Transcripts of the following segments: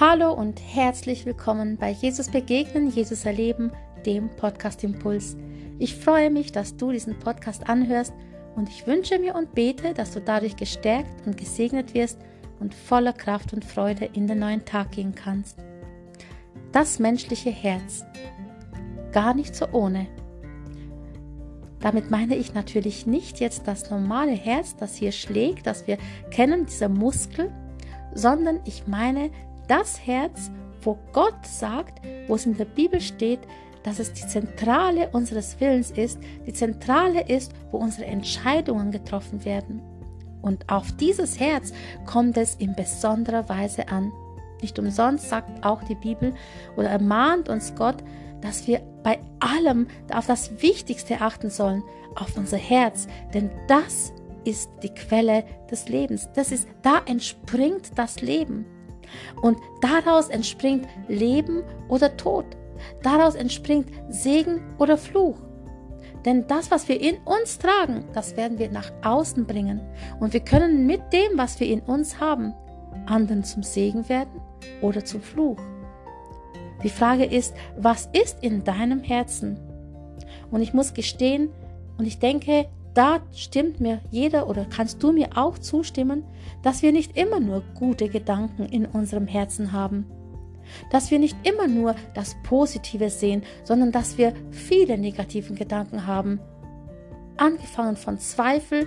Hallo und herzlich willkommen bei Jesus Begegnen, Jesus Erleben, dem Podcast Impuls. Ich freue mich, dass du diesen Podcast anhörst und ich wünsche mir und bete, dass du dadurch gestärkt und gesegnet wirst und voller Kraft und Freude in den neuen Tag gehen kannst. Das menschliche Herz. Gar nicht so ohne. Damit meine ich natürlich nicht jetzt das normale Herz, das hier schlägt, das wir kennen, dieser Muskel, sondern ich meine das Herz, wo Gott sagt, wo es in der Bibel steht, dass es die Zentrale unseres Willens ist, die Zentrale ist, wo unsere Entscheidungen getroffen werden. Und auf dieses Herz kommt es in besonderer Weise an. Nicht umsonst sagt auch die Bibel oder ermahnt uns Gott, dass wir bei allem auf das Wichtigste achten sollen, auf unser Herz, denn das ist die Quelle des Lebens. Das ist, da entspringt das Leben. Und daraus entspringt Leben oder Tod. Daraus entspringt Segen oder Fluch. Denn das, was wir in uns tragen, das werden wir nach außen bringen. Und wir können mit dem, was wir in uns haben, anderen zum Segen werden oder zum Fluch. Die Frage ist, was ist in deinem Herzen? Und ich muss gestehen, und ich denke, da stimmt mir jeder oder kannst du mir auch zustimmen, dass wir nicht immer nur gute Gedanken in unserem Herzen haben. Dass wir nicht immer nur das Positive sehen, sondern dass wir viele negativen Gedanken haben. Angefangen von Zweifel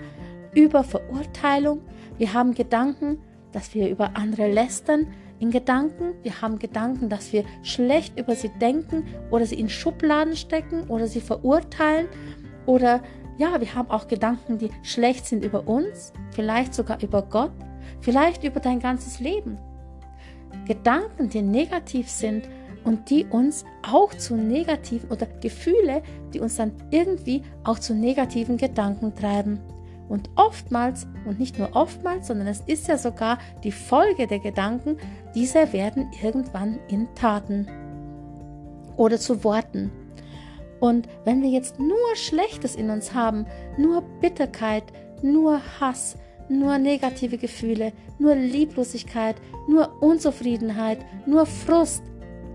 über Verurteilung. Wir haben Gedanken, dass wir über andere lästern. In Gedanken, wir haben Gedanken, dass wir schlecht über sie denken oder sie in Schubladen stecken oder sie verurteilen oder ja, wir haben auch Gedanken, die schlecht sind über uns, vielleicht sogar über Gott, vielleicht über dein ganzes Leben. Gedanken, die negativ sind und die uns auch zu negativen oder Gefühle, die uns dann irgendwie auch zu negativen Gedanken treiben. Und oftmals, und nicht nur oftmals, sondern es ist ja sogar die Folge der Gedanken, diese werden irgendwann in Taten oder zu Worten. Und wenn wir jetzt nur Schlechtes in uns haben, nur Bitterkeit, nur Hass, nur negative Gefühle, nur Lieblosigkeit, nur Unzufriedenheit, nur Frust,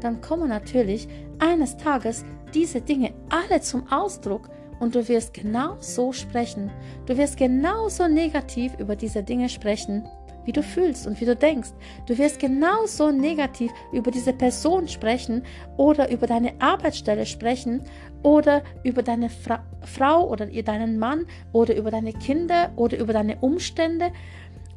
dann kommen natürlich eines Tages diese Dinge alle zum Ausdruck und du wirst genau so sprechen. Du wirst genauso negativ über diese Dinge sprechen, wie du fühlst und wie du denkst. Du wirst genauso negativ über diese Person sprechen oder über deine Arbeitsstelle sprechen oder über deine Fra Frau oder deinen Mann oder über deine Kinder oder über deine Umstände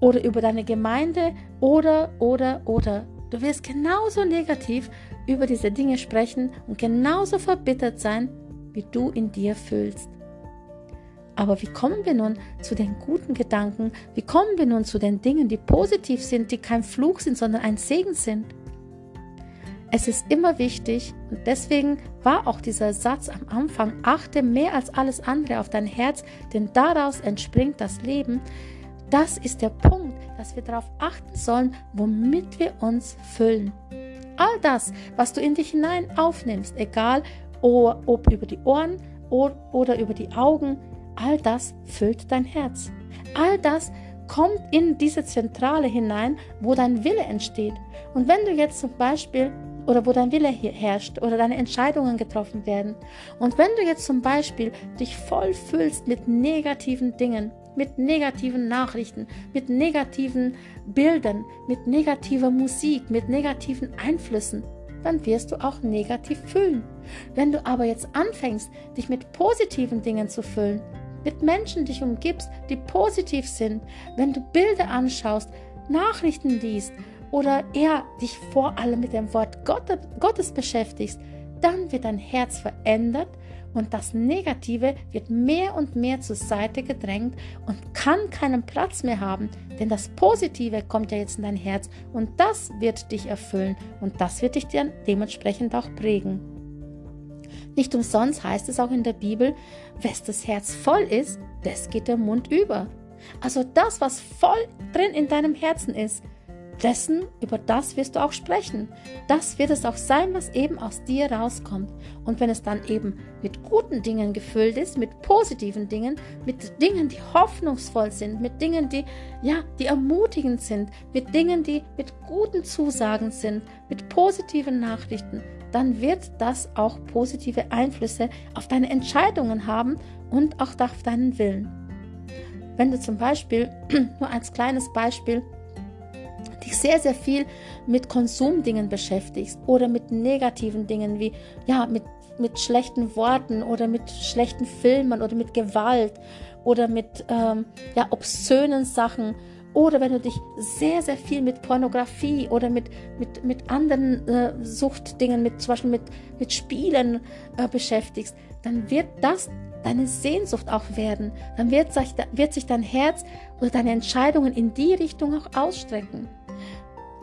oder über deine Gemeinde oder, oder, oder. Du wirst genauso negativ über diese Dinge sprechen und genauso verbittert sein, wie du in dir fühlst. Aber wie kommen wir nun zu den guten Gedanken? Wie kommen wir nun zu den Dingen, die positiv sind, die kein Fluch sind, sondern ein Segen sind? Es ist immer wichtig, und deswegen war auch dieser Satz am Anfang, achte mehr als alles andere auf dein Herz, denn daraus entspringt das Leben. Das ist der Punkt, dass wir darauf achten sollen, womit wir uns füllen. All das, was du in dich hinein aufnimmst, egal ob über die Ohren oder über die Augen, all das füllt dein Herz. All das kommt in diese Zentrale hinein, wo dein Wille entsteht. Und wenn du jetzt zum Beispiel oder wo dein Wille herrscht oder deine Entscheidungen getroffen werden. Und wenn du jetzt zum Beispiel dich voll füllst mit negativen Dingen, mit negativen Nachrichten, mit negativen Bildern, mit negativer Musik, mit negativen Einflüssen, dann wirst du auch negativ fühlen. Wenn du aber jetzt anfängst, dich mit positiven Dingen zu füllen, mit Menschen dich umgibst, die positiv sind, wenn du Bilder anschaust, Nachrichten liest oder eher dich vor allem mit dem Wort Gottes beschäftigst, dann wird dein Herz verändert und das Negative wird mehr und mehr zur Seite gedrängt und kann keinen Platz mehr haben, denn das Positive kommt ja jetzt in dein Herz und das wird dich erfüllen und das wird dich dann dementsprechend auch prägen. Nicht umsonst heißt es auch in der Bibel, wes das Herz voll ist, das geht der Mund über. Also das, was voll drin in deinem Herzen ist, dessen, über das wirst du auch sprechen. Das wird es auch sein, was eben aus dir rauskommt. Und wenn es dann eben mit guten Dingen gefüllt ist, mit positiven Dingen, mit Dingen, die hoffnungsvoll sind, mit Dingen, die, ja, die ermutigend sind, mit Dingen, die mit guten Zusagen sind, mit positiven Nachrichten, dann wird das auch positive Einflüsse auf deine Entscheidungen haben und auch auf deinen Willen. Wenn du zum Beispiel, nur als kleines Beispiel, dich sehr, sehr viel mit Konsumdingen beschäftigst oder mit negativen Dingen wie, ja, mit, mit schlechten Worten oder mit schlechten Filmen oder mit Gewalt oder mit, ähm, ja, obszönen Sachen oder wenn du dich sehr, sehr viel mit Pornografie oder mit, mit, mit anderen äh, Suchtdingen, mit, zum Beispiel mit, mit Spielen äh, beschäftigst, dann wird das deine Sehnsucht auch werden. Dann wird sich, wird sich dein Herz oder deine Entscheidungen in die Richtung auch ausstrecken.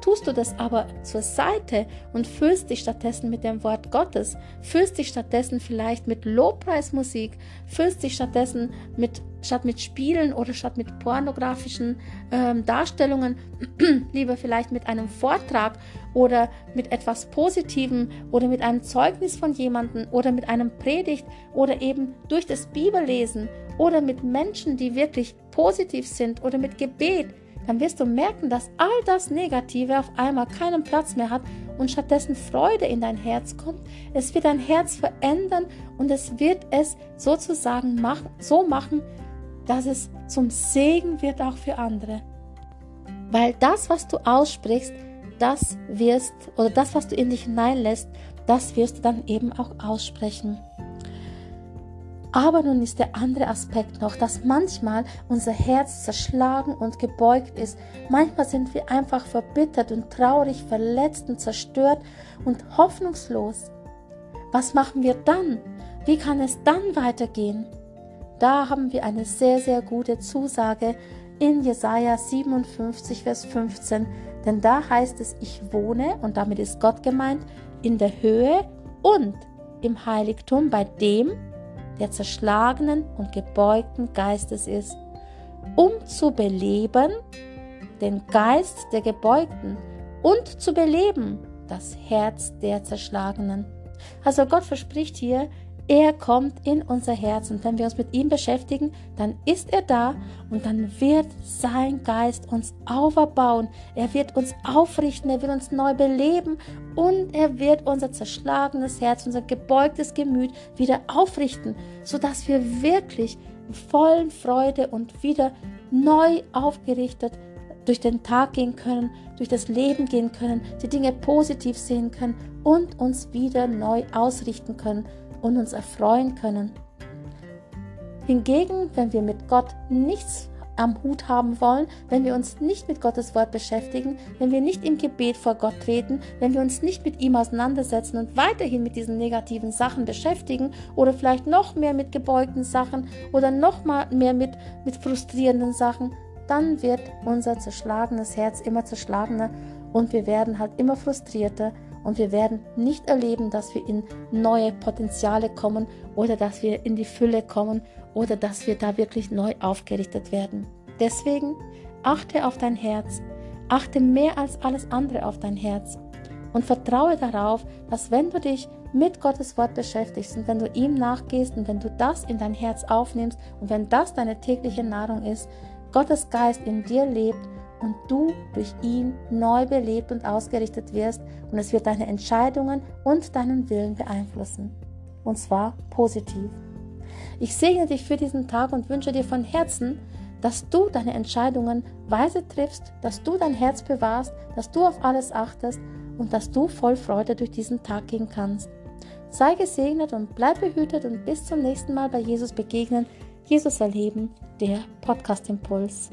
Tust du das aber zur Seite und füllst dich stattdessen mit dem Wort Gottes, füllst dich stattdessen vielleicht mit Lobpreismusik, füllst dich stattdessen mit statt mit Spielen oder statt mit pornografischen ähm, Darstellungen, lieber vielleicht mit einem Vortrag oder mit etwas Positivem oder mit einem Zeugnis von jemandem oder mit einem Predigt oder eben durch das Bibellesen oder mit Menschen, die wirklich positiv sind oder mit Gebet dann wirst du merken, dass all das Negative auf einmal keinen Platz mehr hat und stattdessen Freude in dein Herz kommt. Es wird dein Herz verändern und es wird es sozusagen machen, so machen, dass es zum Segen wird auch für andere. Weil das, was du aussprichst, das wirst, oder das, was du in dich hineinlässt, das wirst du dann eben auch aussprechen. Aber nun ist der andere Aspekt noch, dass manchmal unser Herz zerschlagen und gebeugt ist. Manchmal sind wir einfach verbittert und traurig, verletzt und zerstört und hoffnungslos. Was machen wir dann? Wie kann es dann weitergehen? Da haben wir eine sehr, sehr gute Zusage in Jesaja 57, Vers 15. Denn da heißt es, ich wohne, und damit ist Gott gemeint, in der Höhe und im Heiligtum bei dem, der zerschlagenen und gebeugten Geistes ist, um zu beleben den Geist der Gebeugten und zu beleben das Herz der Zerschlagenen. Also Gott verspricht hier, er kommt in unser Herz und wenn wir uns mit ihm beschäftigen, dann ist er da und dann wird sein Geist uns auferbauen. Er wird uns aufrichten, er wird uns neu beleben und er wird unser zerschlagenes Herz, unser gebeugtes Gemüt wieder aufrichten, sodass wir wirklich vollen Freude und wieder neu aufgerichtet durch den Tag gehen können, durch das Leben gehen können, die Dinge positiv sehen können und uns wieder neu ausrichten können und uns erfreuen können. Hingegen, wenn wir mit Gott nichts am Hut haben wollen, wenn wir uns nicht mit Gottes Wort beschäftigen, wenn wir nicht im Gebet vor Gott treten, wenn wir uns nicht mit ihm auseinandersetzen und weiterhin mit diesen negativen Sachen beschäftigen oder vielleicht noch mehr mit gebeugten Sachen oder noch mal mehr mit, mit frustrierenden Sachen, dann wird unser zerschlagenes Herz immer zerschlagener und wir werden halt immer frustrierter und wir werden nicht erleben, dass wir in neue Potenziale kommen oder dass wir in die Fülle kommen oder dass wir da wirklich neu aufgerichtet werden. Deswegen achte auf dein Herz, achte mehr als alles andere auf dein Herz und vertraue darauf, dass wenn du dich mit Gottes Wort beschäftigst und wenn du ihm nachgehst und wenn du das in dein Herz aufnimmst und wenn das deine tägliche Nahrung ist, Gottes Geist in dir lebt und du durch ihn neu belebt und ausgerichtet wirst und es wird deine Entscheidungen und deinen Willen beeinflussen. Und zwar positiv. Ich segne dich für diesen Tag und wünsche dir von Herzen, dass du deine Entscheidungen weise triffst, dass du dein Herz bewahrst, dass du auf alles achtest und dass du voll Freude durch diesen Tag gehen kannst. Sei gesegnet und bleib behütet und bis zum nächsten Mal bei Jesus begegnen, Jesus erleben, der Podcast Impuls.